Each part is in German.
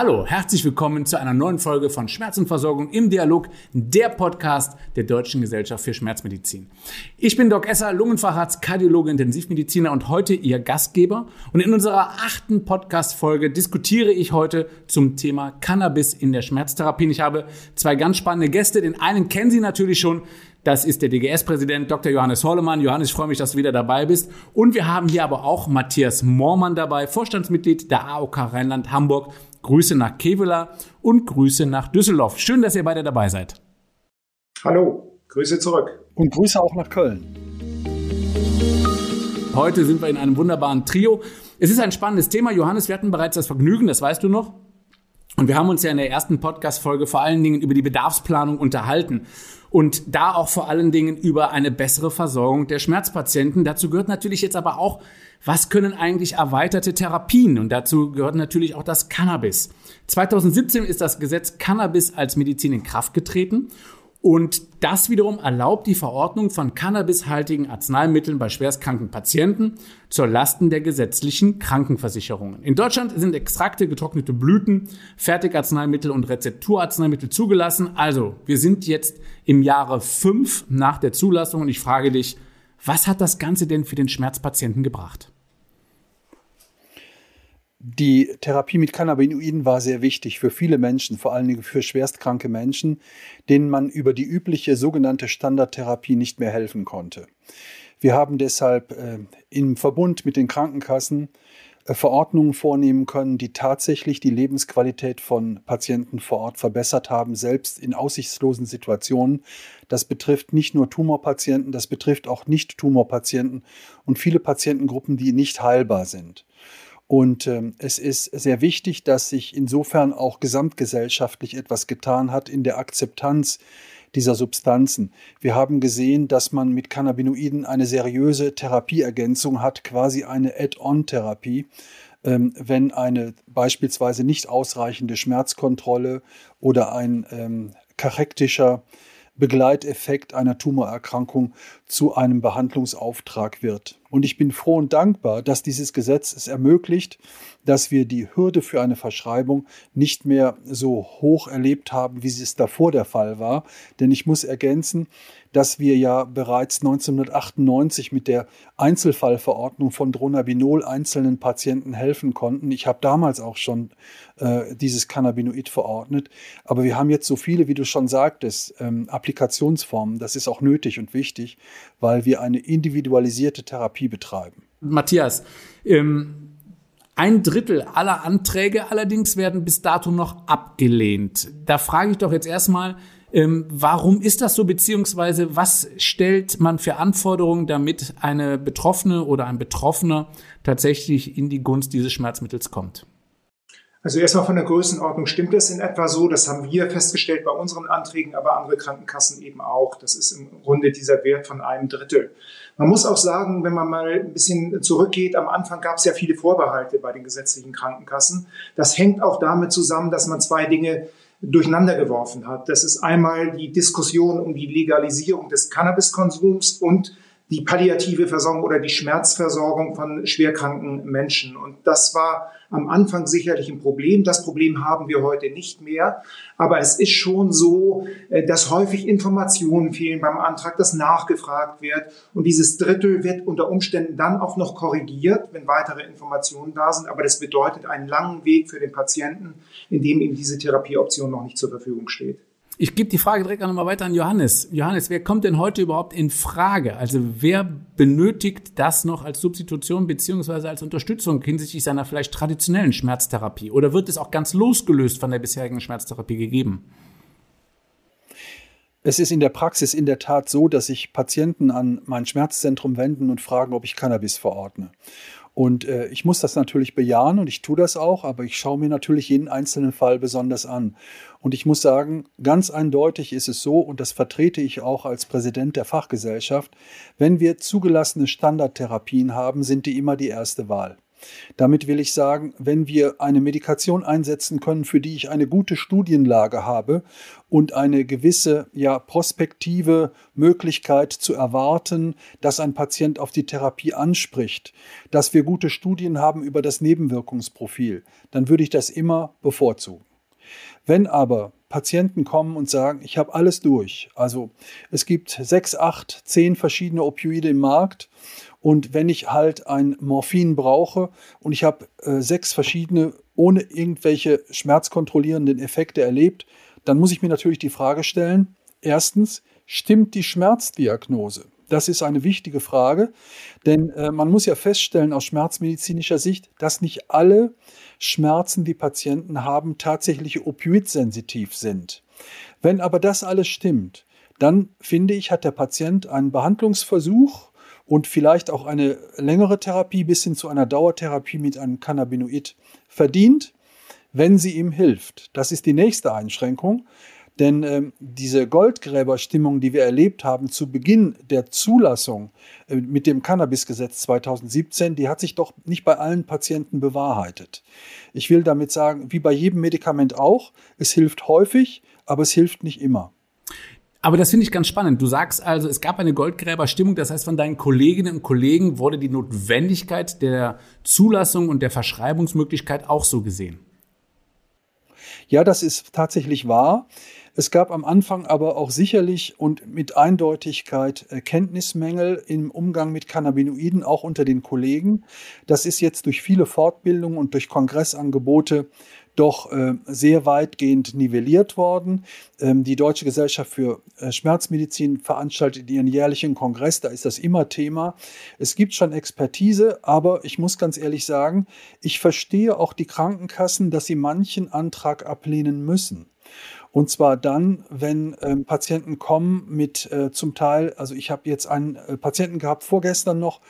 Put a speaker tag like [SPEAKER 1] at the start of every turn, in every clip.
[SPEAKER 1] Hallo, herzlich willkommen zu einer neuen Folge von Schmerzenversorgung im Dialog, der Podcast der Deutschen Gesellschaft für Schmerzmedizin. Ich bin Doc Esser, Lungenfacharzt, Kardiologe, Intensivmediziner und heute Ihr Gastgeber. Und in unserer achten Podcast-Folge diskutiere ich heute zum Thema Cannabis in der Schmerztherapie. Und ich habe zwei ganz spannende Gäste. Den einen kennen Sie natürlich schon. Das ist der DGS-Präsident Dr. Johannes Hollemann. Johannes, ich freue mich, dass du wieder dabei bist. Und wir haben hier aber auch Matthias Moormann dabei, Vorstandsmitglied der AOK Rheinland-Hamburg Grüße nach Kevela und Grüße nach Düsseldorf. Schön, dass ihr beide dabei seid.
[SPEAKER 2] Hallo, Grüße zurück.
[SPEAKER 3] Und Grüße auch nach Köln.
[SPEAKER 1] Heute sind wir in einem wunderbaren Trio. Es ist ein spannendes Thema. Johannes, wir hatten bereits das Vergnügen, das weißt du noch. Und wir haben uns ja in der ersten Podcast-Folge vor allen Dingen über die Bedarfsplanung unterhalten. Und da auch vor allen Dingen über eine bessere Versorgung der Schmerzpatienten. Dazu gehört natürlich jetzt aber auch was können eigentlich erweiterte Therapien? Und dazu gehört natürlich auch das Cannabis. 2017 ist das Gesetz Cannabis als Medizin in Kraft getreten. Und das wiederum erlaubt die Verordnung von cannabishaltigen Arzneimitteln bei schwerstkranken Patienten zur Lasten der gesetzlichen Krankenversicherungen. In Deutschland sind Extrakte, getrocknete Blüten, Fertigarzneimittel und Rezepturarzneimittel zugelassen. Also, wir sind jetzt im Jahre fünf nach der Zulassung und ich frage dich, was hat das Ganze denn für den Schmerzpatienten gebracht?
[SPEAKER 3] Die Therapie mit Cannabinoiden war sehr wichtig für viele Menschen, vor allen Dingen für schwerstkranke Menschen, denen man über die übliche sogenannte Standardtherapie nicht mehr helfen konnte. Wir haben deshalb äh, im Verbund mit den Krankenkassen äh, Verordnungen vornehmen können, die tatsächlich die Lebensqualität von Patienten vor Ort verbessert haben, selbst in aussichtslosen Situationen. Das betrifft nicht nur Tumorpatienten, das betrifft auch Nicht-Tumorpatienten und viele Patientengruppen, die nicht heilbar sind. Und ähm, es ist sehr wichtig, dass sich insofern auch gesamtgesellschaftlich etwas getan hat in der Akzeptanz dieser Substanzen. Wir haben gesehen, dass man mit Cannabinoiden eine seriöse Therapieergänzung hat, quasi eine Add-on-Therapie. Ähm, wenn eine beispielsweise nicht ausreichende Schmerzkontrolle oder ein ähm, kachektischer Begleiteffekt einer Tumorerkrankung zu einem Behandlungsauftrag wird. Und ich bin froh und dankbar, dass dieses Gesetz es ermöglicht, dass wir die Hürde für eine Verschreibung nicht mehr so hoch erlebt haben, wie es davor der Fall war. Denn ich muss ergänzen, dass wir ja bereits 1998 mit der Einzelfallverordnung von Dronabinol einzelnen Patienten helfen konnten. Ich habe damals auch schon äh, dieses Cannabinoid verordnet. Aber wir haben jetzt so viele, wie du schon sagtest, ähm, Applikationsformen. Das ist auch nötig und wichtig, weil wir eine individualisierte Therapie betreiben.
[SPEAKER 1] Matthias, ähm, ein Drittel aller Anträge allerdings werden bis dato noch abgelehnt. Da frage ich doch jetzt erstmal, ähm, warum ist das so, beziehungsweise was stellt man für Anforderungen, damit eine Betroffene oder ein Betroffener tatsächlich in die Gunst dieses Schmerzmittels kommt?
[SPEAKER 2] Also erstmal von der Größenordnung stimmt das in etwa so. Das haben wir festgestellt bei unseren Anträgen, aber andere Krankenkassen eben auch. Das ist im Grunde dieser Wert von einem Drittel. Man muss auch sagen, wenn man mal ein bisschen zurückgeht, am Anfang gab es ja viele Vorbehalte bei den gesetzlichen Krankenkassen. Das hängt auch damit zusammen, dass man zwei Dinge durcheinander geworfen hat. Das ist einmal die Diskussion um die Legalisierung des Cannabiskonsums und die palliative Versorgung oder die Schmerzversorgung von schwerkranken Menschen. Und das war am Anfang sicherlich ein Problem. Das Problem haben wir heute nicht mehr. Aber es ist schon so, äh, dass häufig Informationen fehlen beim Antrag, dass nachgefragt wird. Und dieses Drittel wird unter Umständen dann auch noch korrigiert, wenn weitere Informationen da sind. Aber das bedeutet einen langen Weg für den Patienten, in dem ihm diese Therapieoption noch nicht zur Verfügung steht.
[SPEAKER 1] Ich gebe die Frage direkt nochmal weiter an Johannes. Johannes, wer kommt denn heute überhaupt in Frage? Also wer benötigt das noch als Substitution beziehungsweise als Unterstützung hinsichtlich seiner vielleicht traditionellen Schmerztherapie? Oder wird es auch ganz losgelöst von der bisherigen Schmerztherapie gegeben?
[SPEAKER 3] Es ist in der Praxis in der Tat so, dass sich Patienten an mein Schmerzzentrum wenden und fragen, ob ich Cannabis verordne. Und äh, ich muss das natürlich bejahen und ich tue das auch, aber ich schaue mir natürlich jeden einzelnen Fall besonders an. Und ich muss sagen, ganz eindeutig ist es so, und das vertrete ich auch als Präsident der Fachgesellschaft, wenn wir zugelassene Standardtherapien haben, sind die immer die erste Wahl. Damit will ich sagen, wenn wir eine Medikation einsetzen können, für die ich eine gute Studienlage habe und eine gewisse ja, prospektive Möglichkeit zu erwarten, dass ein Patient auf die Therapie anspricht, dass wir gute Studien haben über das Nebenwirkungsprofil, dann würde ich das immer bevorzugen. Wenn aber Patienten kommen und sagen, ich habe alles durch, also es gibt sechs, acht, zehn verschiedene Opioide im Markt und wenn ich halt ein Morphin brauche und ich habe äh, sechs verschiedene ohne irgendwelche schmerzkontrollierenden Effekte erlebt, dann muss ich mir natürlich die Frage stellen, erstens, stimmt die Schmerzdiagnose? Das ist eine wichtige Frage, denn äh, man muss ja feststellen aus schmerzmedizinischer Sicht, dass nicht alle Schmerzen, die Patienten haben, tatsächlich opioidsensitiv sind. Wenn aber das alles stimmt, dann finde ich, hat der Patient einen Behandlungsversuch und vielleicht auch eine längere Therapie bis hin zu einer Dauertherapie mit einem Cannabinoid verdient, wenn sie ihm hilft. Das ist die nächste Einschränkung. Denn ähm, diese Goldgräberstimmung, die wir erlebt haben zu Beginn der Zulassung äh, mit dem Cannabisgesetz 2017, die hat sich doch nicht bei allen Patienten bewahrheitet. Ich will damit sagen, wie bei jedem Medikament auch, es hilft häufig, aber es hilft nicht immer.
[SPEAKER 1] Aber das finde ich ganz spannend. Du sagst also, es gab eine Goldgräberstimmung. Das heißt, von deinen Kolleginnen und Kollegen wurde die Notwendigkeit der Zulassung und der Verschreibungsmöglichkeit auch so gesehen.
[SPEAKER 3] Ja, das ist tatsächlich wahr. Es gab am Anfang aber auch sicherlich und mit Eindeutigkeit Kenntnismängel im Umgang mit Cannabinoiden, auch unter den Kollegen. Das ist jetzt durch viele Fortbildungen und durch Kongressangebote doch äh, sehr weitgehend nivelliert worden. Ähm, die Deutsche Gesellschaft für äh, Schmerzmedizin veranstaltet ihren jährlichen Kongress, da ist das immer Thema. Es gibt schon Expertise, aber ich muss ganz ehrlich sagen, ich verstehe auch die Krankenkassen, dass sie manchen Antrag ablehnen müssen. Und zwar dann, wenn ähm, Patienten kommen mit äh, zum Teil, also ich habe jetzt einen äh, Patienten gehabt vorgestern noch,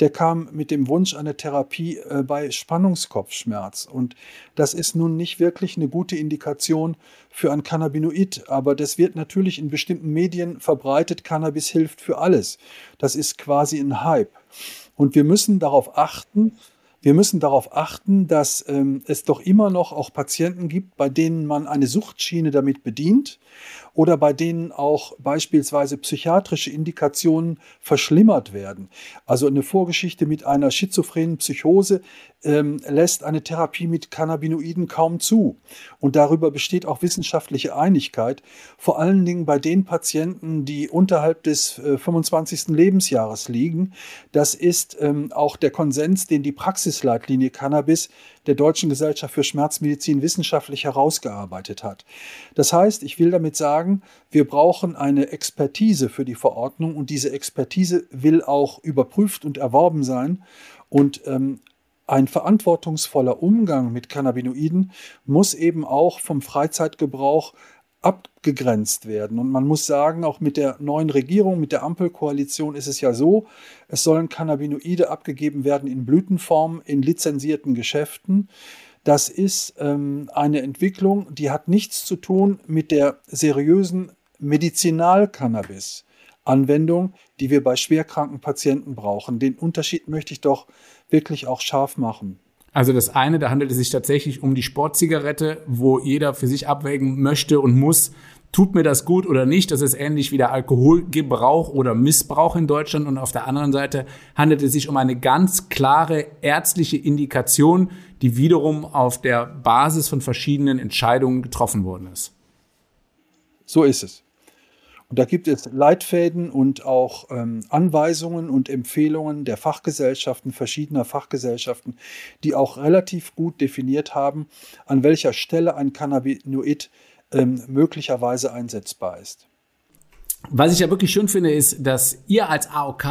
[SPEAKER 3] der kam mit dem Wunsch einer Therapie äh, bei Spannungskopfschmerz. Und das ist nun nicht wirklich eine gute Indikation für ein Cannabinoid, aber das wird natürlich in bestimmten Medien verbreitet, Cannabis hilft für alles. Das ist quasi ein Hype. Und wir müssen darauf achten, wir müssen darauf achten, dass ähm, es doch immer noch auch Patienten gibt, bei denen man eine Suchtschiene damit bedient oder bei denen auch beispielsweise psychiatrische Indikationen verschlimmert werden. Also eine Vorgeschichte mit einer schizophrenen Psychose ähm, lässt eine Therapie mit Cannabinoiden kaum zu. Und darüber besteht auch wissenschaftliche Einigkeit, vor allen Dingen bei den Patienten, die unterhalb des äh, 25. Lebensjahres liegen. Das ist ähm, auch der Konsens, den die Praxisleitlinie Cannabis der Deutschen Gesellschaft für Schmerzmedizin wissenschaftlich herausgearbeitet hat. Das heißt, ich will damit sagen, wir brauchen eine Expertise für die Verordnung und diese Expertise will auch überprüft und erworben sein. Und ähm, ein verantwortungsvoller Umgang mit Cannabinoiden muss eben auch vom Freizeitgebrauch abgegrenzt werden. Und man muss sagen, auch mit der neuen Regierung, mit der Ampelkoalition ist es ja so, es sollen Cannabinoide abgegeben werden in Blütenform in lizenzierten Geschäften. Das ist ähm, eine Entwicklung, die hat nichts zu tun mit der seriösen Medizinalcannabis. Anwendung, die wir bei schwerkranken Patienten brauchen. Den Unterschied möchte ich doch wirklich auch scharf machen.
[SPEAKER 1] Also das eine, da handelt es sich tatsächlich um die Sportzigarette, wo jeder für sich abwägen möchte und muss, tut mir das gut oder nicht. Das ist ähnlich wie der Alkoholgebrauch oder Missbrauch in Deutschland. Und auf der anderen Seite handelt es sich um eine ganz klare ärztliche Indikation, die wiederum auf der Basis von verschiedenen Entscheidungen getroffen worden ist.
[SPEAKER 3] So ist es. Und da gibt es Leitfäden und auch ähm, Anweisungen und Empfehlungen der Fachgesellschaften, verschiedener Fachgesellschaften, die auch relativ gut definiert haben, an welcher Stelle ein Cannabinoid ähm, möglicherweise einsetzbar ist.
[SPEAKER 1] Was ich ja wirklich schön finde, ist, dass ihr als AOK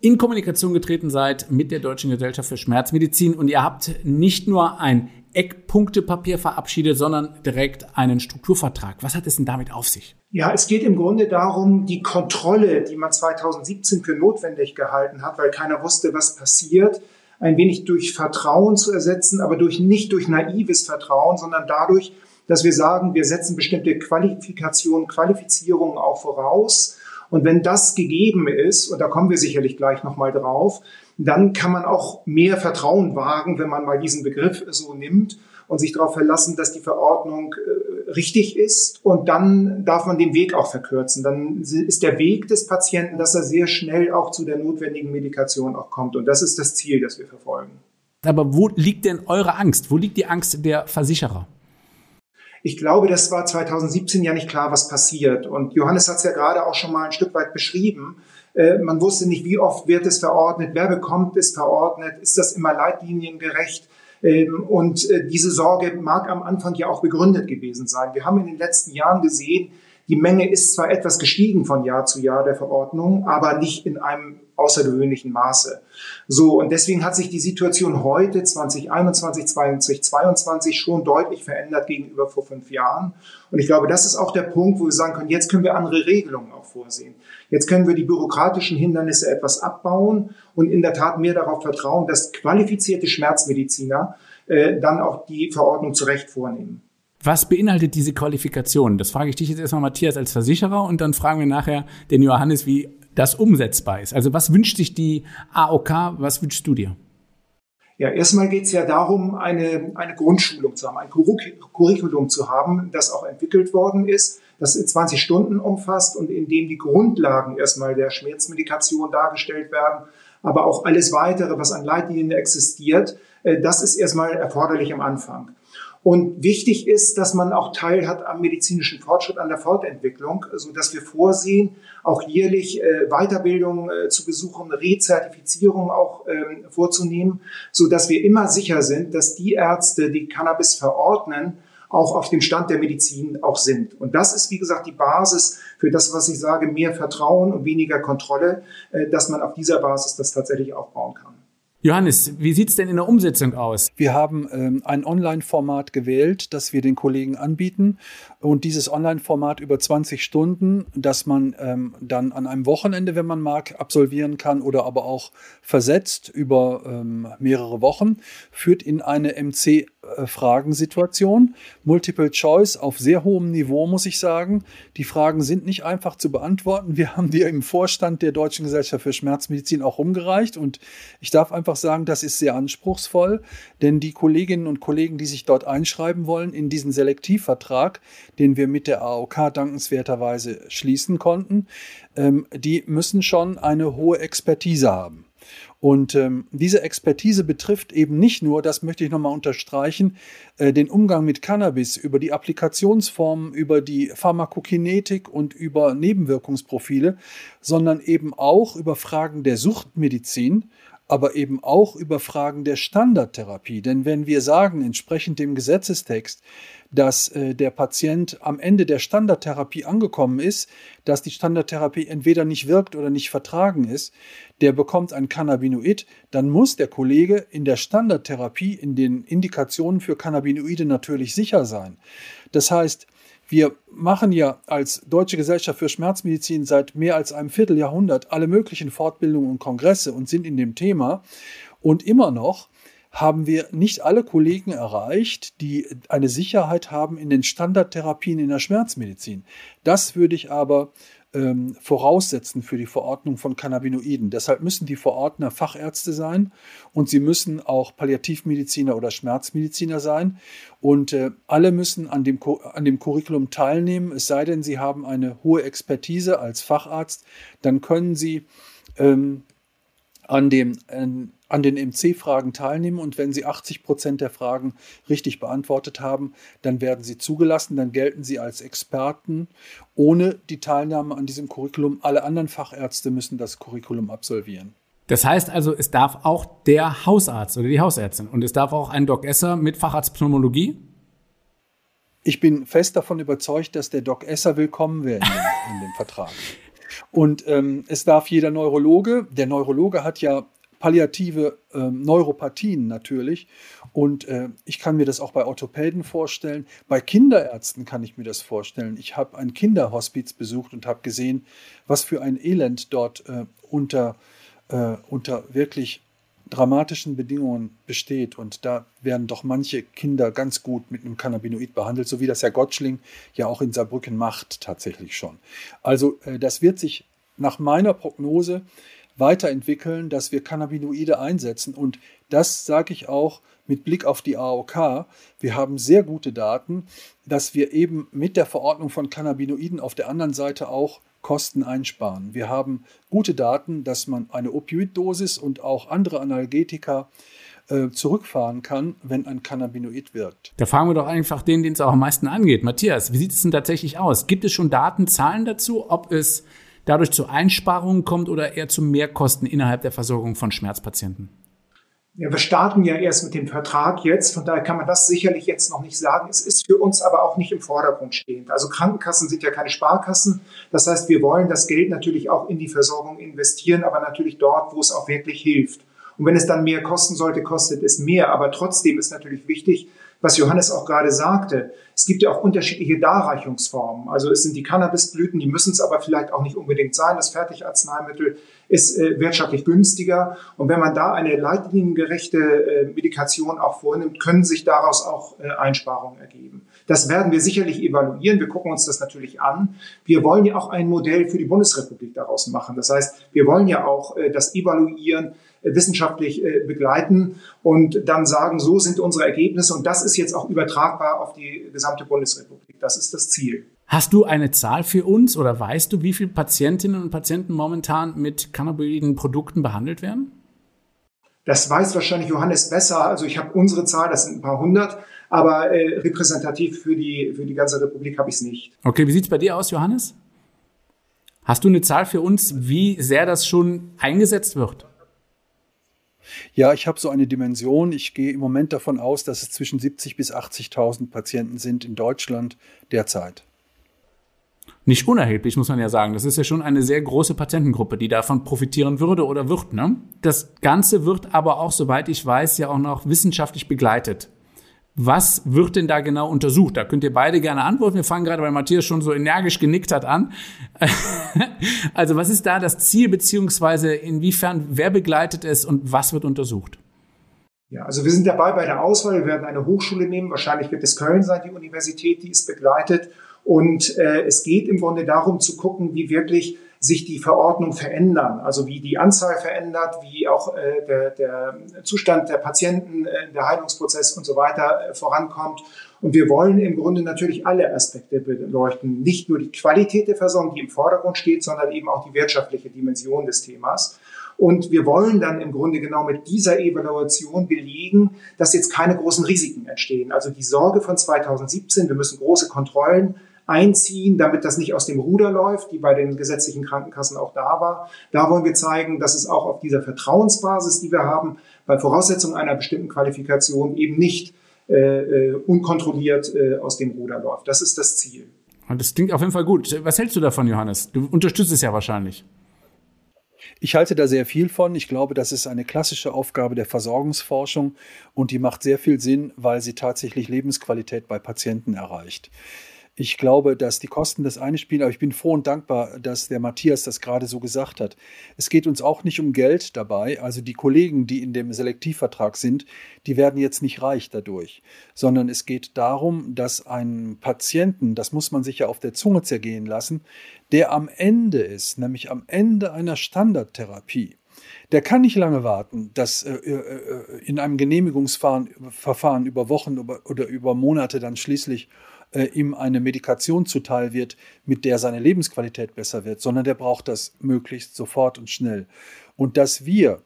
[SPEAKER 1] in Kommunikation getreten seid mit der Deutschen Gesellschaft für Schmerzmedizin und ihr habt nicht nur ein Eckpunktepapier verabschiedet, sondern direkt einen Strukturvertrag. Was hat es denn damit auf sich?
[SPEAKER 2] Ja, es geht im Grunde darum, die Kontrolle, die man 2017 für notwendig gehalten hat, weil keiner wusste, was passiert, ein wenig durch Vertrauen zu ersetzen, aber durch nicht durch naives Vertrauen, sondern dadurch, dass wir sagen, wir setzen bestimmte Qualifikationen, Qualifizierungen auch voraus. Und wenn das gegeben ist, und da kommen wir sicherlich gleich nochmal drauf, dann kann man auch mehr Vertrauen wagen, wenn man mal diesen Begriff so nimmt und sich darauf verlassen, dass die Verordnung äh, richtig ist. Und dann darf man den Weg auch verkürzen. Dann ist der Weg des Patienten, dass er sehr schnell auch zu der notwendigen Medikation auch kommt. Und das ist das Ziel, das wir verfolgen.
[SPEAKER 1] Aber wo liegt denn eure Angst? Wo liegt die Angst der Versicherer?
[SPEAKER 2] Ich glaube, das war 2017 ja nicht klar, was passiert. Und Johannes hat es ja gerade auch schon mal ein Stück weit beschrieben. Äh, man wusste nicht, wie oft wird es verordnet, wer bekommt es verordnet, ist das immer leitliniengerecht? Ähm, und äh, diese Sorge mag am Anfang ja auch begründet gewesen sein. Wir haben in den letzten Jahren gesehen, die Menge ist zwar etwas gestiegen von Jahr zu Jahr der Verordnung, aber nicht in einem außergewöhnlichen Maße. So, und deswegen hat sich die Situation heute, 2021, 2022, schon deutlich verändert gegenüber vor fünf Jahren. Und ich glaube, das ist auch der Punkt, wo wir sagen können, jetzt können wir andere Regelungen auch vorsehen. Jetzt können wir die bürokratischen Hindernisse etwas abbauen und in der Tat mehr darauf vertrauen, dass qualifizierte Schmerzmediziner äh, dann auch die Verordnung zurecht vornehmen.
[SPEAKER 1] Was beinhaltet diese Qualifikation? Das frage ich dich jetzt erstmal, Matthias, als Versicherer und dann fragen wir nachher den Johannes, wie das umsetzbar ist. Also was wünscht sich die AOK, was wünschst du dir?
[SPEAKER 2] Ja, erstmal geht es ja darum, eine, eine Grundschulung zu haben, ein Curriculum zu haben, das auch entwickelt worden ist, das 20 Stunden umfasst und in dem die Grundlagen erstmal der Schmerzmedikation dargestellt werden, aber auch alles weitere, was an Leitlinien existiert, äh, das ist erstmal erforderlich am Anfang. Und wichtig ist, dass man auch Teil hat am medizinischen Fortschritt, an der Fortentwicklung, so dass wir vorsehen, auch jährlich äh, Weiterbildung äh, zu besuchen, Rezertifizierung auch ähm, vorzunehmen, so dass wir immer sicher sind, dass die Ärzte, die Cannabis verordnen, auch auf dem Stand der Medizin auch sind. Und das ist, wie gesagt, die Basis für das, was ich sage, mehr Vertrauen und weniger Kontrolle, äh, dass man auf dieser Basis das tatsächlich aufbauen kann.
[SPEAKER 1] Johannes, wie sieht es denn in der Umsetzung aus?
[SPEAKER 3] Wir haben ähm, ein Online-Format gewählt, das wir den Kollegen anbieten. Und dieses Online-Format über 20 Stunden, das man ähm, dann an einem Wochenende, wenn man mag, absolvieren kann oder aber auch versetzt über ähm, mehrere Wochen, führt in eine MC-Fragensituation. Multiple Choice auf sehr hohem Niveau, muss ich sagen. Die Fragen sind nicht einfach zu beantworten. Wir haben die im Vorstand der Deutschen Gesellschaft für Schmerzmedizin auch umgereicht und ich darf einfach einfach sagen, das ist sehr anspruchsvoll, denn die Kolleginnen und Kollegen, die sich dort einschreiben wollen in diesen Selektivvertrag, den wir mit der AOK dankenswerterweise schließen konnten, ähm, die müssen schon eine hohe Expertise haben. Und ähm, diese Expertise betrifft eben nicht nur, das möchte ich nochmal unterstreichen, äh, den Umgang mit Cannabis über die Applikationsformen, über die Pharmakokinetik und über Nebenwirkungsprofile, sondern eben auch über Fragen der Suchtmedizin, aber eben auch über Fragen der Standardtherapie. Denn wenn wir sagen, entsprechend dem Gesetzestext, dass äh, der Patient am Ende der Standardtherapie angekommen ist, dass die Standardtherapie entweder nicht wirkt oder nicht vertragen ist, der bekommt ein Cannabinoid, dann muss der Kollege in der Standardtherapie, in den Indikationen für Cannabinoide natürlich sicher sein. Das heißt, wir machen ja als Deutsche Gesellschaft für Schmerzmedizin seit mehr als einem Vierteljahrhundert alle möglichen Fortbildungen und Kongresse und sind in dem Thema. Und immer noch haben wir nicht alle Kollegen erreicht, die eine Sicherheit haben in den Standardtherapien in der Schmerzmedizin. Das würde ich aber ähm, voraussetzen für die Verordnung von Cannabinoiden. Deshalb müssen die Verordner Fachärzte sein und sie müssen auch Palliativmediziner oder Schmerzmediziner sein. Und äh, alle müssen an dem, an dem Curriculum teilnehmen, es sei denn, sie haben eine hohe Expertise als Facharzt. Dann können sie ähm, an, dem, an den MC-Fragen teilnehmen und wenn Sie 80 Prozent der Fragen richtig beantwortet haben, dann werden Sie zugelassen, dann gelten Sie als Experten ohne die Teilnahme an diesem Curriculum. Alle anderen Fachärzte müssen das Curriculum absolvieren.
[SPEAKER 1] Das heißt also, es darf auch der Hausarzt oder die Hausärztin und es darf auch ein Doc Esser mit Facharztpneumologie?
[SPEAKER 3] Ich bin fest davon überzeugt, dass der Doc Esser willkommen wäre in dem, in dem Vertrag. Und ähm, es darf jeder Neurologe, der Neurologe hat ja palliative äh, Neuropathien natürlich. Und äh, ich kann mir das auch bei Orthopäden vorstellen. Bei Kinderärzten kann ich mir das vorstellen. Ich habe ein Kinderhospiz besucht und habe gesehen, was für ein Elend dort äh, unter, äh, unter wirklich dramatischen Bedingungen besteht. Und da werden doch manche Kinder ganz gut mit einem Cannabinoid behandelt, so wie das Herr Gottschling ja auch in Saarbrücken macht, tatsächlich schon. Also äh, das wird sich nach meiner Prognose weiterentwickeln, dass wir Cannabinoide einsetzen. Und das sage ich auch mit Blick auf die AOK. Wir haben sehr gute Daten, dass wir eben mit der Verordnung von Cannabinoiden auf der anderen Seite auch Kosten einsparen. Wir haben gute Daten, dass man eine Opioiddosis und auch andere Analgetika äh, zurückfahren kann, wenn ein Cannabinoid wirkt.
[SPEAKER 1] Da fragen wir doch einfach den, den es auch am meisten angeht. Matthias, wie sieht es denn tatsächlich aus? Gibt es schon Daten, Zahlen dazu, ob es dadurch zu Einsparungen kommt oder eher zu Mehrkosten innerhalb der Versorgung von Schmerzpatienten?
[SPEAKER 2] Ja, wir starten ja erst mit dem Vertrag jetzt, von daher kann man das sicherlich jetzt noch nicht sagen. Es ist für uns aber auch nicht im Vordergrund stehend. Also Krankenkassen sind ja keine Sparkassen. Das heißt, wir wollen das Geld natürlich auch in die Versorgung investieren, aber natürlich dort, wo es auch wirklich hilft. Und wenn es dann mehr kosten sollte, kostet es mehr. Aber trotzdem ist natürlich wichtig, was Johannes auch gerade sagte. Es gibt ja auch unterschiedliche Darreichungsformen. Also es sind die Cannabisblüten, die müssen es aber vielleicht auch nicht unbedingt sein. Das Fertigarzneimittel ist äh, wirtschaftlich günstiger. Und wenn man da eine leitliniengerechte äh, Medikation auch vornimmt, können sich daraus auch äh, Einsparungen ergeben. Das werden wir sicherlich evaluieren. Wir gucken uns das natürlich an. Wir wollen ja auch ein Modell für die Bundesrepublik daraus machen. Das heißt, wir wollen ja auch äh, das evaluieren, wissenschaftlich äh, begleiten und dann sagen, so sind unsere Ergebnisse und das ist jetzt auch übertragbar auf die gesamte Bundesrepublik. Das ist das Ziel.
[SPEAKER 1] Hast du eine Zahl für uns oder weißt du, wie viele Patientinnen und Patienten momentan mit cannabinoiden Produkten behandelt werden?
[SPEAKER 2] Das weiß wahrscheinlich Johannes besser. Also ich habe unsere Zahl, das sind ein paar hundert, aber äh, repräsentativ für die, für die ganze Republik habe ich es nicht.
[SPEAKER 1] Okay, wie sieht es bei dir aus, Johannes? Hast du eine Zahl für uns, wie sehr das schon eingesetzt wird?
[SPEAKER 3] Ja, ich habe so eine Dimension. Ich gehe im Moment davon aus, dass es zwischen 70.000 bis 80.000 Patienten sind in Deutschland derzeit
[SPEAKER 1] nicht unerheblich, muss man ja sagen. Das ist ja schon eine sehr große Patientengruppe, die davon profitieren würde oder wird. Ne? Das Ganze wird aber auch, soweit ich weiß, ja auch noch wissenschaftlich begleitet. Was wird denn da genau untersucht? Da könnt ihr beide gerne antworten. Wir fangen gerade, weil Matthias schon so energisch genickt hat, an. also was ist da das Ziel, beziehungsweise inwiefern, wer begleitet es und was wird untersucht?
[SPEAKER 2] Ja, also wir sind dabei bei der Auswahl. Wir werden eine Hochschule nehmen. Wahrscheinlich wird es Köln sein, die Universität, die es begleitet. Und äh, es geht im Grunde darum zu gucken, wie wirklich sich die Verordnung verändern, also wie die Anzahl verändert, wie auch äh, der, der Zustand der Patienten, äh, der Heilungsprozess und so weiter äh, vorankommt. Und wir wollen im Grunde natürlich alle Aspekte beleuchten, nicht nur die Qualität der Versorgung, die im Vordergrund steht, sondern eben auch die wirtschaftliche Dimension des Themas. Und wir wollen dann im Grunde genau mit dieser Evaluation belegen, dass jetzt keine großen Risiken entstehen. Also die Sorge von 2017, wir müssen große Kontrollen einziehen, damit das nicht aus dem Ruder läuft, die bei den gesetzlichen Krankenkassen auch da war. Da wollen wir zeigen, dass es auch auf dieser Vertrauensbasis, die wir haben, bei Voraussetzung einer bestimmten Qualifikation eben nicht äh, äh, unkontrolliert äh, aus dem Ruder läuft. Das ist das Ziel.
[SPEAKER 1] Das klingt auf jeden Fall gut. Was hältst du davon, Johannes? Du unterstützt es ja wahrscheinlich.
[SPEAKER 3] Ich halte da sehr viel von. Ich glaube, das ist eine klassische Aufgabe der Versorgungsforschung und die macht sehr viel Sinn, weil sie tatsächlich Lebensqualität bei Patienten erreicht. Ich glaube, dass die Kosten das eine spielen, aber ich bin froh und dankbar, dass der Matthias das gerade so gesagt hat. Es geht uns auch nicht um Geld dabei. Also die Kollegen, die in dem Selektivvertrag sind, die werden jetzt nicht reich dadurch, sondern es geht darum, dass ein Patienten, das muss man sich ja auf der Zunge zergehen lassen, der am Ende ist, nämlich am Ende einer Standardtherapie, der kann nicht lange warten, dass äh, äh in einem Genehmigungsverfahren über Wochen oder über Monate dann schließlich äh, ihm eine Medikation zuteil wird, mit der seine Lebensqualität besser wird, sondern der braucht das möglichst sofort und schnell. Und dass wir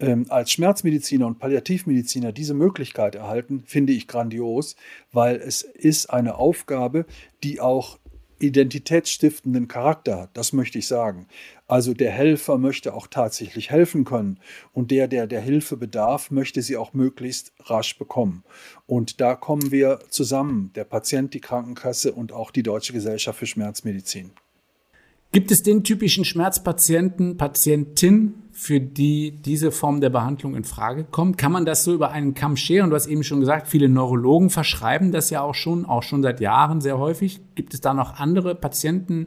[SPEAKER 3] ähm, als Schmerzmediziner und Palliativmediziner diese Möglichkeit erhalten, finde ich grandios, weil es ist eine Aufgabe, die auch identitätsstiftenden Charakter hat. Das möchte ich sagen. Also der Helfer möchte auch tatsächlich helfen können und der, der der Hilfe bedarf, möchte sie auch möglichst rasch bekommen. Und da kommen wir zusammen, der Patient, die Krankenkasse und auch die Deutsche Gesellschaft für Schmerzmedizin.
[SPEAKER 1] Gibt es den typischen Schmerzpatienten, Patientin, für die diese Form der Behandlung in Frage kommt? Kann man das so über einen Kamm scheren? Du hast eben schon gesagt, viele Neurologen verschreiben das ja auch schon, auch schon seit Jahren sehr häufig. Gibt es da noch andere Patienten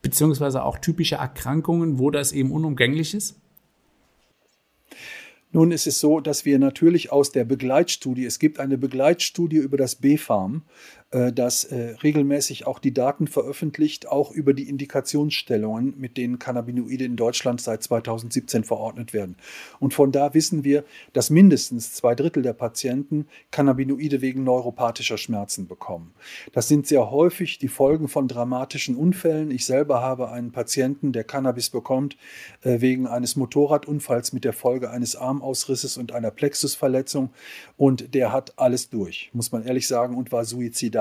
[SPEAKER 1] beziehungsweise auch typische Erkrankungen, wo das eben unumgänglich ist?
[SPEAKER 3] Nun ist es so, dass wir natürlich aus der Begleitstudie, es gibt eine Begleitstudie über das BfArM, das äh, regelmäßig auch die Daten veröffentlicht, auch über die Indikationsstellungen, mit denen Cannabinoide in Deutschland seit 2017 verordnet werden. Und von da wissen wir, dass mindestens zwei Drittel der Patienten Cannabinoide wegen neuropathischer Schmerzen bekommen. Das sind sehr häufig die Folgen von dramatischen Unfällen. Ich selber habe einen Patienten, der Cannabis bekommt, äh, wegen eines Motorradunfalls mit der Folge eines Armausrisses und einer Plexusverletzung. Und der hat alles durch, muss man ehrlich sagen, und war suizidal.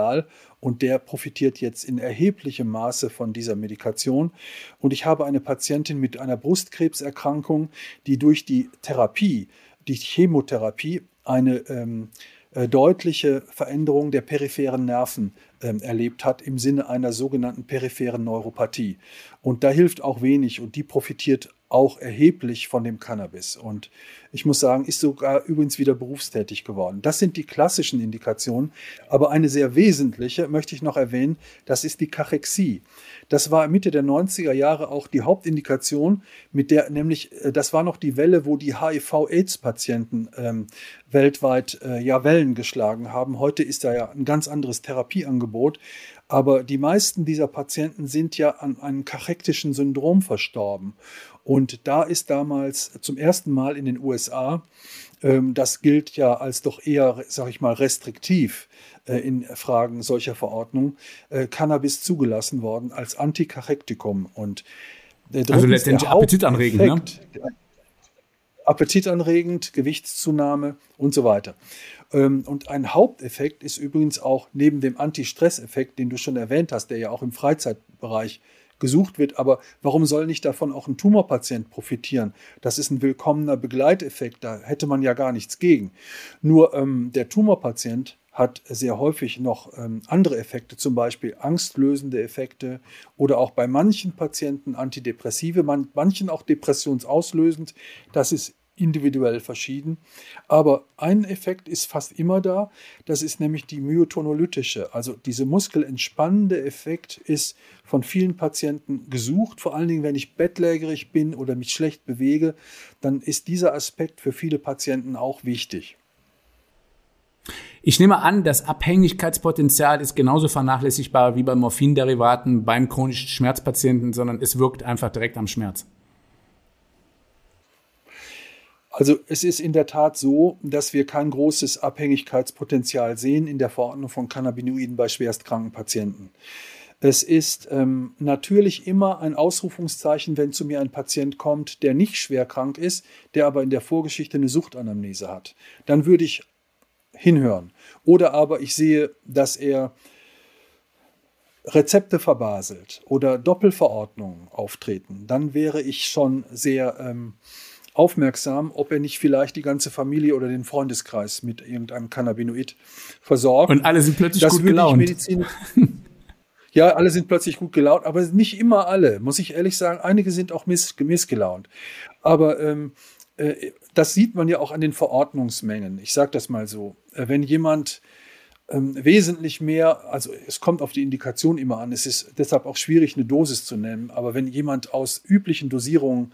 [SPEAKER 3] Und der profitiert jetzt in erheblichem Maße von dieser Medikation. Und ich habe eine Patientin mit einer Brustkrebserkrankung, die durch die Therapie, die Chemotherapie, eine ähm, äh, deutliche Veränderung der peripheren Nerven ähm, erlebt hat im Sinne einer sogenannten peripheren Neuropathie. Und da hilft auch wenig und die profitiert auch erheblich von dem Cannabis. Und ich muss sagen, ist sogar übrigens wieder berufstätig geworden. Das sind die klassischen Indikationen. Aber eine sehr wesentliche möchte ich noch erwähnen, das ist die Kachexie. Das war Mitte der 90er Jahre auch die Hauptindikation, mit der nämlich, äh, das war noch die Welle, wo die HIV-Aids-Patienten ähm, weltweit äh, ja Wellen geschlagen haben. Heute ist da ja ein ganz anderes Therapieangebot. Aber die meisten dieser Patienten sind ja an einem kachektischen Syndrom verstorben. Und da ist damals zum ersten Mal in den USA, ähm, das gilt ja als doch eher, sag ich mal, restriktiv äh, in Fragen solcher Verordnung, äh, Cannabis zugelassen worden als Antikachektikum. Und
[SPEAKER 1] also letztendlich appetitanregend, ne?
[SPEAKER 3] Appetitanregend, Gewichtszunahme und so weiter. Ähm, und ein Haupteffekt ist übrigens auch neben dem Anti-Stress-Effekt, den du schon erwähnt hast, der ja auch im Freizeitbereich gesucht wird. Aber warum soll nicht davon auch ein Tumorpatient profitieren? Das ist ein willkommener Begleiteffekt, da hätte man ja gar nichts gegen. Nur ähm, der Tumorpatient hat sehr häufig noch ähm, andere Effekte, zum Beispiel angstlösende Effekte oder auch bei manchen Patienten Antidepressive, man, manchen auch depressionsauslösend. Das ist individuell verschieden. Aber ein Effekt ist fast immer da, das ist nämlich die myotonolytische, also diese muskelentspannende Effekt ist von vielen Patienten gesucht, vor allen Dingen, wenn ich bettlägerig bin oder mich schlecht bewege, dann ist dieser Aspekt für viele Patienten auch wichtig.
[SPEAKER 1] Ich nehme an, das Abhängigkeitspotenzial ist genauso vernachlässigbar wie bei Morphinderivaten beim chronischen Schmerzpatienten, sondern es wirkt einfach direkt am Schmerz.
[SPEAKER 3] Also es ist in der Tat so, dass wir kein großes Abhängigkeitspotenzial sehen in der Verordnung von Cannabinoiden bei schwerstkranken Patienten. Es ist ähm, natürlich immer ein Ausrufungszeichen, wenn zu mir ein Patient kommt, der nicht schwer krank ist, der aber in der Vorgeschichte eine Suchtanamnese hat. Dann würde ich hinhören. Oder aber ich sehe, dass er Rezepte verbaselt oder Doppelverordnungen auftreten. Dann wäre ich schon sehr ähm, aufmerksam, ob er nicht vielleicht die ganze Familie oder den Freundeskreis mit irgendeinem Cannabinoid versorgt.
[SPEAKER 1] Und alle sind plötzlich das gut gelaunt.
[SPEAKER 3] ja, alle sind plötzlich gut gelaunt, aber nicht immer alle, muss ich ehrlich sagen. Einige sind auch miss, missgelaunt. Aber ähm, äh, das sieht man ja auch an den Verordnungsmengen. Ich sage das mal so. Äh, wenn jemand ähm, wesentlich mehr, also es kommt auf die Indikation immer an, es ist deshalb auch schwierig, eine Dosis zu nennen, aber wenn jemand aus üblichen Dosierungen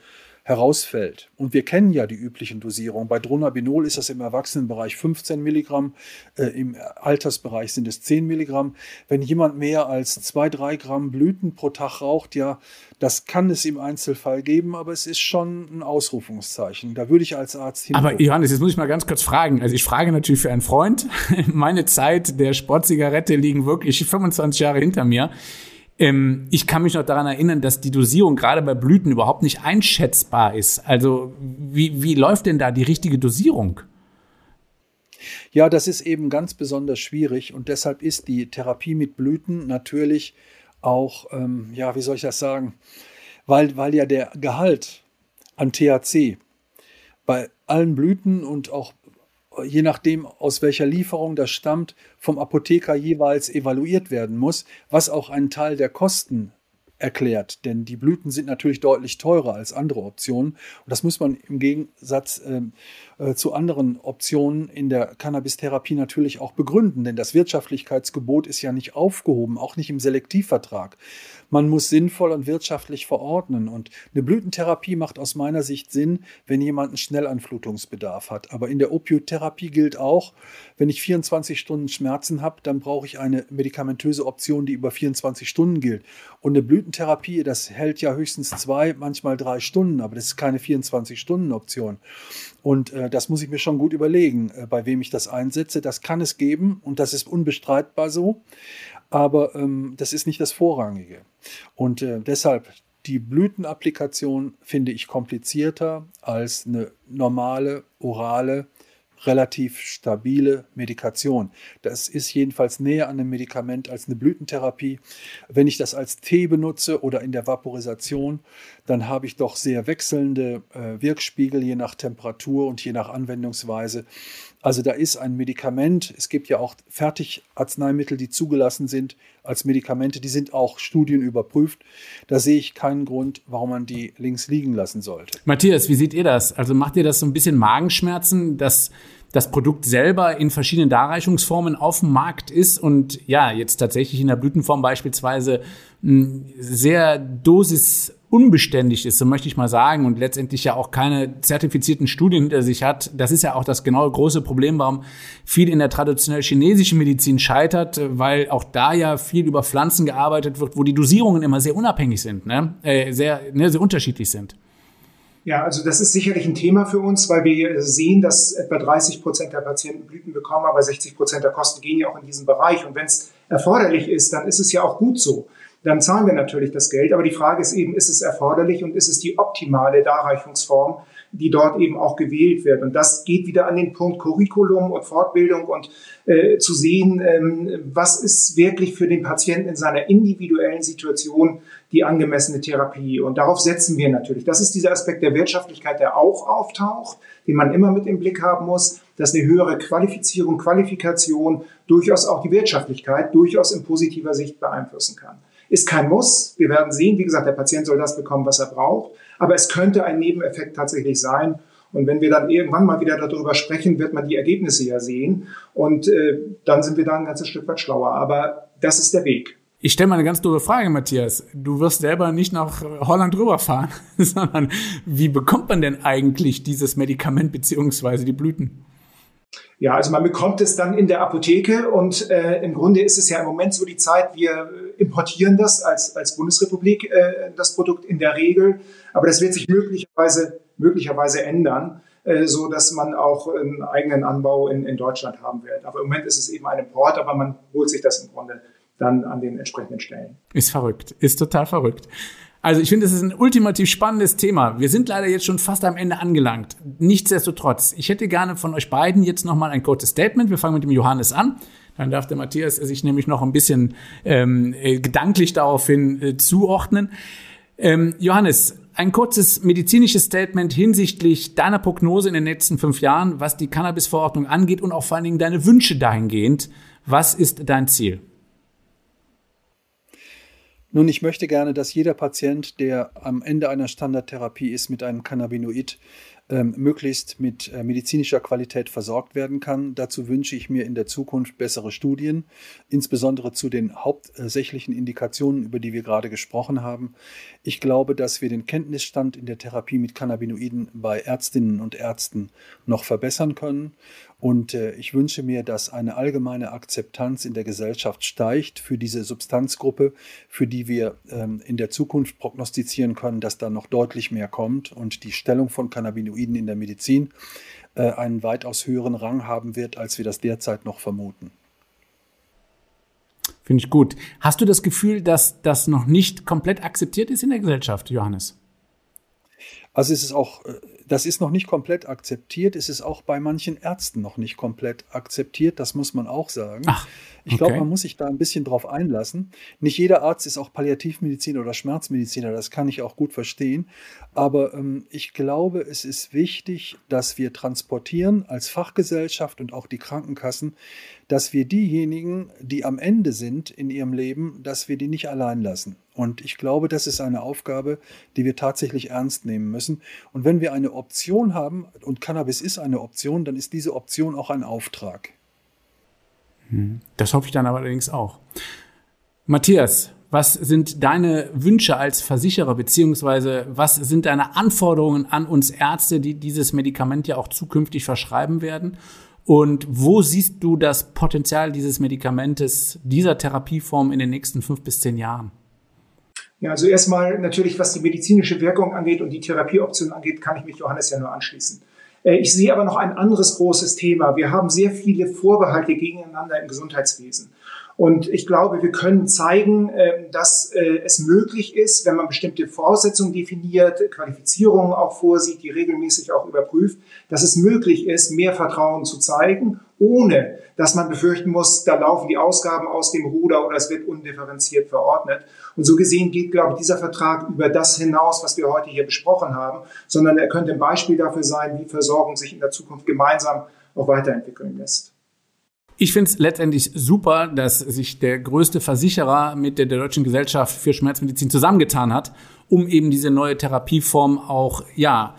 [SPEAKER 3] herausfällt. Und wir kennen ja die üblichen Dosierungen. Bei Dronabinol ist das im Erwachsenenbereich 15 Milligramm, äh, im Altersbereich sind es 10 Milligramm. Wenn jemand mehr als 2, 3 Gramm Blüten pro Tag raucht, ja, das kann es im Einzelfall geben, aber es ist schon ein Ausrufungszeichen. Da würde ich als Arzt
[SPEAKER 1] hin. Aber Johannes, jetzt muss ich mal ganz kurz fragen. Also ich frage natürlich für einen Freund. Meine Zeit der Sportzigarette liegen wirklich 25 Jahre hinter mir. Ähm, ich kann mich noch daran erinnern, dass die Dosierung gerade bei Blüten überhaupt nicht einschätzbar ist. Also wie, wie läuft denn da die richtige Dosierung?
[SPEAKER 3] Ja, das ist eben ganz besonders schwierig und deshalb ist die Therapie mit Blüten natürlich auch, ähm, ja, wie soll ich das sagen, weil, weil ja der Gehalt an THC bei allen Blüten und auch je nachdem, aus welcher Lieferung das stammt, vom Apotheker jeweils evaluiert werden muss, was auch einen Teil der Kosten erklärt. Denn die Blüten sind natürlich deutlich teurer als andere Optionen. Und das muss man im Gegensatz ähm, äh, zu anderen Optionen in der Cannabis-Therapie natürlich auch begründen, denn das Wirtschaftlichkeitsgebot ist ja nicht aufgehoben, auch nicht im Selektivvertrag. Man muss sinnvoll und wirtschaftlich verordnen. Und eine Blütentherapie macht aus meiner Sicht Sinn, wenn jemand einen Schnellanflutungsbedarf hat. Aber in der Opioidtherapie gilt auch, wenn ich 24 Stunden Schmerzen habe, dann brauche ich eine medikamentöse Option, die über 24 Stunden gilt. Und eine Blütentherapie, das hält ja höchstens zwei, manchmal drei Stunden, aber das ist keine 24-Stunden-Option. Und äh, das muss ich mir schon gut überlegen, äh, bei wem ich das einsetze. Das kann es geben und das ist unbestreitbar so aber ähm, das ist nicht das Vorrangige. Und äh, deshalb die Blütenapplikation finde ich komplizierter als eine normale orale relativ stabile Medikation. Das ist jedenfalls näher an einem Medikament als eine Blütentherapie. Wenn ich das als Tee benutze oder in der Vaporisation, dann habe ich doch sehr wechselnde äh, Wirkspiegel je nach Temperatur und je nach Anwendungsweise. Also da ist ein Medikament, es gibt ja auch Fertigarzneimittel, die zugelassen sind als Medikamente, die sind auch Studien überprüft. Da sehe ich keinen Grund, warum man die links liegen lassen sollte.
[SPEAKER 1] Matthias, wie seht ihr das? Also macht ihr das so ein bisschen Magenschmerzen, dass das Produkt selber in verschiedenen Darreichungsformen auf dem Markt ist und ja, jetzt tatsächlich in der Blütenform beispielsweise hm, sehr Dosis unbeständig ist, so möchte ich mal sagen, und letztendlich ja auch keine zertifizierten Studien hinter sich hat, das ist ja auch das genaue große Problem, warum viel in der traditionell chinesischen Medizin scheitert, weil auch da ja viel über Pflanzen gearbeitet wird, wo die Dosierungen immer sehr unabhängig sind, ne? Äh, sehr, ne, sehr unterschiedlich sind.
[SPEAKER 2] Ja, also das ist sicherlich ein Thema für uns, weil wir sehen, dass etwa 30 Prozent der Patienten Blüten bekommen, aber 60 Prozent der Kosten gehen ja auch in diesen Bereich. Und wenn es erforderlich ist, dann ist es ja auch gut so dann zahlen wir natürlich das Geld. Aber die Frage ist eben, ist es erforderlich und ist es die optimale Darreichungsform, die dort eben auch gewählt wird. Und das geht wieder an den Punkt Curriculum und Fortbildung und äh, zu sehen, ähm, was ist wirklich für den Patienten in seiner individuellen Situation die angemessene Therapie. Und darauf setzen wir natürlich. Das ist dieser Aspekt der Wirtschaftlichkeit, der auch auftaucht, den man immer mit im Blick haben muss, dass eine höhere Qualifizierung, Qualifikation durchaus auch die Wirtschaftlichkeit durchaus in positiver Sicht beeinflussen kann. Ist kein Muss. Wir werden sehen. Wie gesagt, der Patient soll das bekommen, was er braucht. Aber es könnte ein Nebeneffekt tatsächlich sein. Und wenn wir dann irgendwann mal wieder darüber sprechen, wird man die Ergebnisse ja sehen. Und äh, dann sind wir da ein ganzes Stück weit schlauer. Aber das ist der Weg.
[SPEAKER 1] Ich stelle mal eine ganz doofe Frage, Matthias. Du wirst selber nicht nach Holland rüberfahren, sondern wie bekommt man denn eigentlich dieses Medikament beziehungsweise die Blüten?
[SPEAKER 2] Ja, also man bekommt es dann in der Apotheke und äh, im Grunde ist es ja im Moment so die Zeit, wir importieren das als, als Bundesrepublik, äh, das Produkt in der Regel, aber das wird sich möglicherweise, möglicherweise ändern, äh, so dass man auch einen eigenen Anbau in, in Deutschland haben wird. Aber im Moment ist es eben ein Import, aber man holt sich das im Grunde dann an den entsprechenden Stellen.
[SPEAKER 1] Ist verrückt, ist total verrückt. Also ich finde, es ist ein ultimativ spannendes Thema. Wir sind leider jetzt schon fast am Ende angelangt. Nichtsdestotrotz, ich hätte gerne von euch beiden jetzt nochmal ein kurzes Statement. Wir fangen mit dem Johannes an. Dann darf der Matthias sich nämlich noch ein bisschen ähm, äh, gedanklich daraufhin äh, zuordnen. Ähm, Johannes, ein kurzes medizinisches Statement hinsichtlich deiner Prognose in den letzten fünf Jahren, was die Cannabis-Verordnung angeht und auch vor allen Dingen deine Wünsche dahingehend. Was ist dein Ziel?
[SPEAKER 3] Nun, ich möchte gerne, dass jeder Patient, der am Ende einer Standardtherapie ist mit einem Cannabinoid, ähm, möglichst mit äh, medizinischer Qualität versorgt werden kann. Dazu wünsche ich mir in der Zukunft bessere Studien, insbesondere zu den hauptsächlichen Indikationen, über die wir gerade gesprochen haben. Ich glaube, dass wir den Kenntnisstand in der Therapie mit Cannabinoiden bei Ärztinnen und Ärzten noch verbessern können und äh, ich wünsche mir, dass eine allgemeine Akzeptanz in der Gesellschaft steigt für diese Substanzgruppe, für die wir ähm, in der Zukunft prognostizieren können, dass da noch deutlich mehr kommt und die Stellung von Cannabinoiden in der Medizin äh, einen weitaus höheren Rang haben wird, als wir das derzeit noch vermuten.
[SPEAKER 1] Finde ich gut. Hast du das Gefühl, dass das noch nicht komplett akzeptiert ist in der Gesellschaft, Johannes?
[SPEAKER 3] Also es ist auch äh, das ist noch nicht komplett akzeptiert. Es ist auch bei manchen Ärzten noch nicht komplett akzeptiert. Das muss man auch sagen. Ach, ich glaube, man muss sich da ein bisschen drauf einlassen. Nicht jeder Arzt ist auch Palliativmediziner oder Schmerzmediziner. Das kann ich auch gut verstehen. Aber ähm, ich glaube, es ist wichtig, dass wir transportieren als Fachgesellschaft und auch die Krankenkassen, dass wir diejenigen, die am Ende sind in ihrem Leben, dass wir die nicht allein lassen. Und ich glaube, das ist eine Aufgabe, die wir tatsächlich ernst nehmen müssen. Und wenn wir eine Option haben, und Cannabis ist eine Option, dann ist diese Option auch ein Auftrag.
[SPEAKER 1] Hm. Das hoffe ich dann allerdings auch. Matthias, was sind deine Wünsche als Versicherer, beziehungsweise was sind deine Anforderungen an uns Ärzte, die dieses Medikament ja auch zukünftig verschreiben werden? Und wo siehst du das Potenzial dieses Medikamentes, dieser Therapieform in den nächsten fünf bis zehn Jahren?
[SPEAKER 2] Ja, also erstmal natürlich, was die medizinische Wirkung angeht und die Therapieoption angeht, kann ich mich Johannes ja nur anschließen. Äh, ich sehe aber noch ein anderes großes Thema. Wir haben sehr viele Vorbehalte gegeneinander im Gesundheitswesen. Und ich glaube, wir können zeigen, ähm, dass äh, es möglich ist, wenn man bestimmte Voraussetzungen definiert, Qualifizierungen auch vorsieht, die regelmäßig auch überprüft, dass es möglich ist, mehr Vertrauen zu zeigen, ohne dass man befürchten muss, da laufen die Ausgaben aus dem Ruder oder es wird undifferenziert verordnet. Und so gesehen geht, glaube ich, dieser Vertrag über das hinaus, was wir heute hier besprochen haben, sondern er könnte ein Beispiel dafür sein, wie Versorgung sich in der Zukunft gemeinsam auch weiterentwickeln lässt.
[SPEAKER 1] Ich finde es letztendlich super, dass sich der größte Versicherer mit der, der Deutschen Gesellschaft für Schmerzmedizin zusammengetan hat, um eben diese neue Therapieform auch, ja,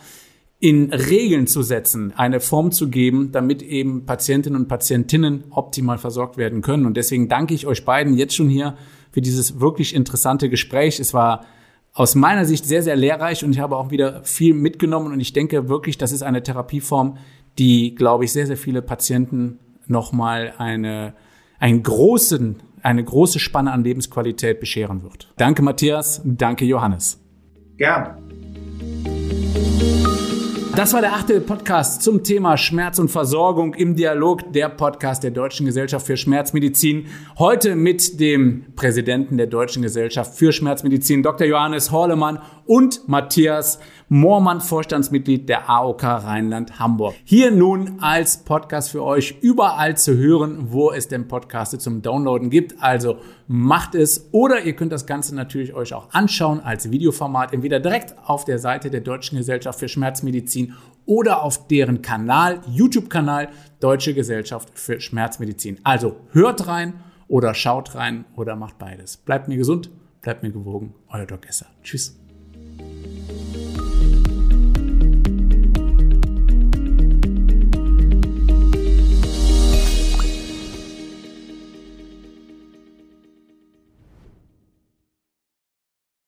[SPEAKER 1] in Regeln zu setzen, eine Form zu geben, damit eben Patientinnen und Patientinnen optimal versorgt werden können. Und deswegen danke ich euch beiden jetzt schon hier für dieses wirklich interessante Gespräch. Es war aus meiner Sicht sehr, sehr lehrreich und ich habe auch wieder viel mitgenommen und ich denke wirklich, das ist eine Therapieform, die, glaube ich, sehr, sehr viele Patienten nochmal eine, einen großen, eine große Spanne an Lebensqualität bescheren wird. Danke, Matthias. Danke, Johannes.
[SPEAKER 2] Gern.
[SPEAKER 1] Das war der achte Podcast zum Thema Schmerz und Versorgung im Dialog, der Podcast der Deutschen Gesellschaft für Schmerzmedizin. Heute mit dem Präsidenten der Deutschen Gesellschaft für Schmerzmedizin, Dr. Johannes Horlemann und Matthias Moormann, Vorstandsmitglied der AOK Rheinland-Hamburg. Hier nun als Podcast für euch überall zu hören, wo es denn Podcasts zum Downloaden gibt. Also macht es oder ihr könnt das Ganze natürlich euch auch anschauen als Videoformat, entweder direkt auf der Seite der Deutschen Gesellschaft für Schmerzmedizin oder auf deren Kanal, YouTube-Kanal Deutsche Gesellschaft für Schmerzmedizin. Also hört rein oder schaut rein oder macht beides. Bleibt mir gesund, bleibt mir gewogen. Euer Doc Esser. Tschüss.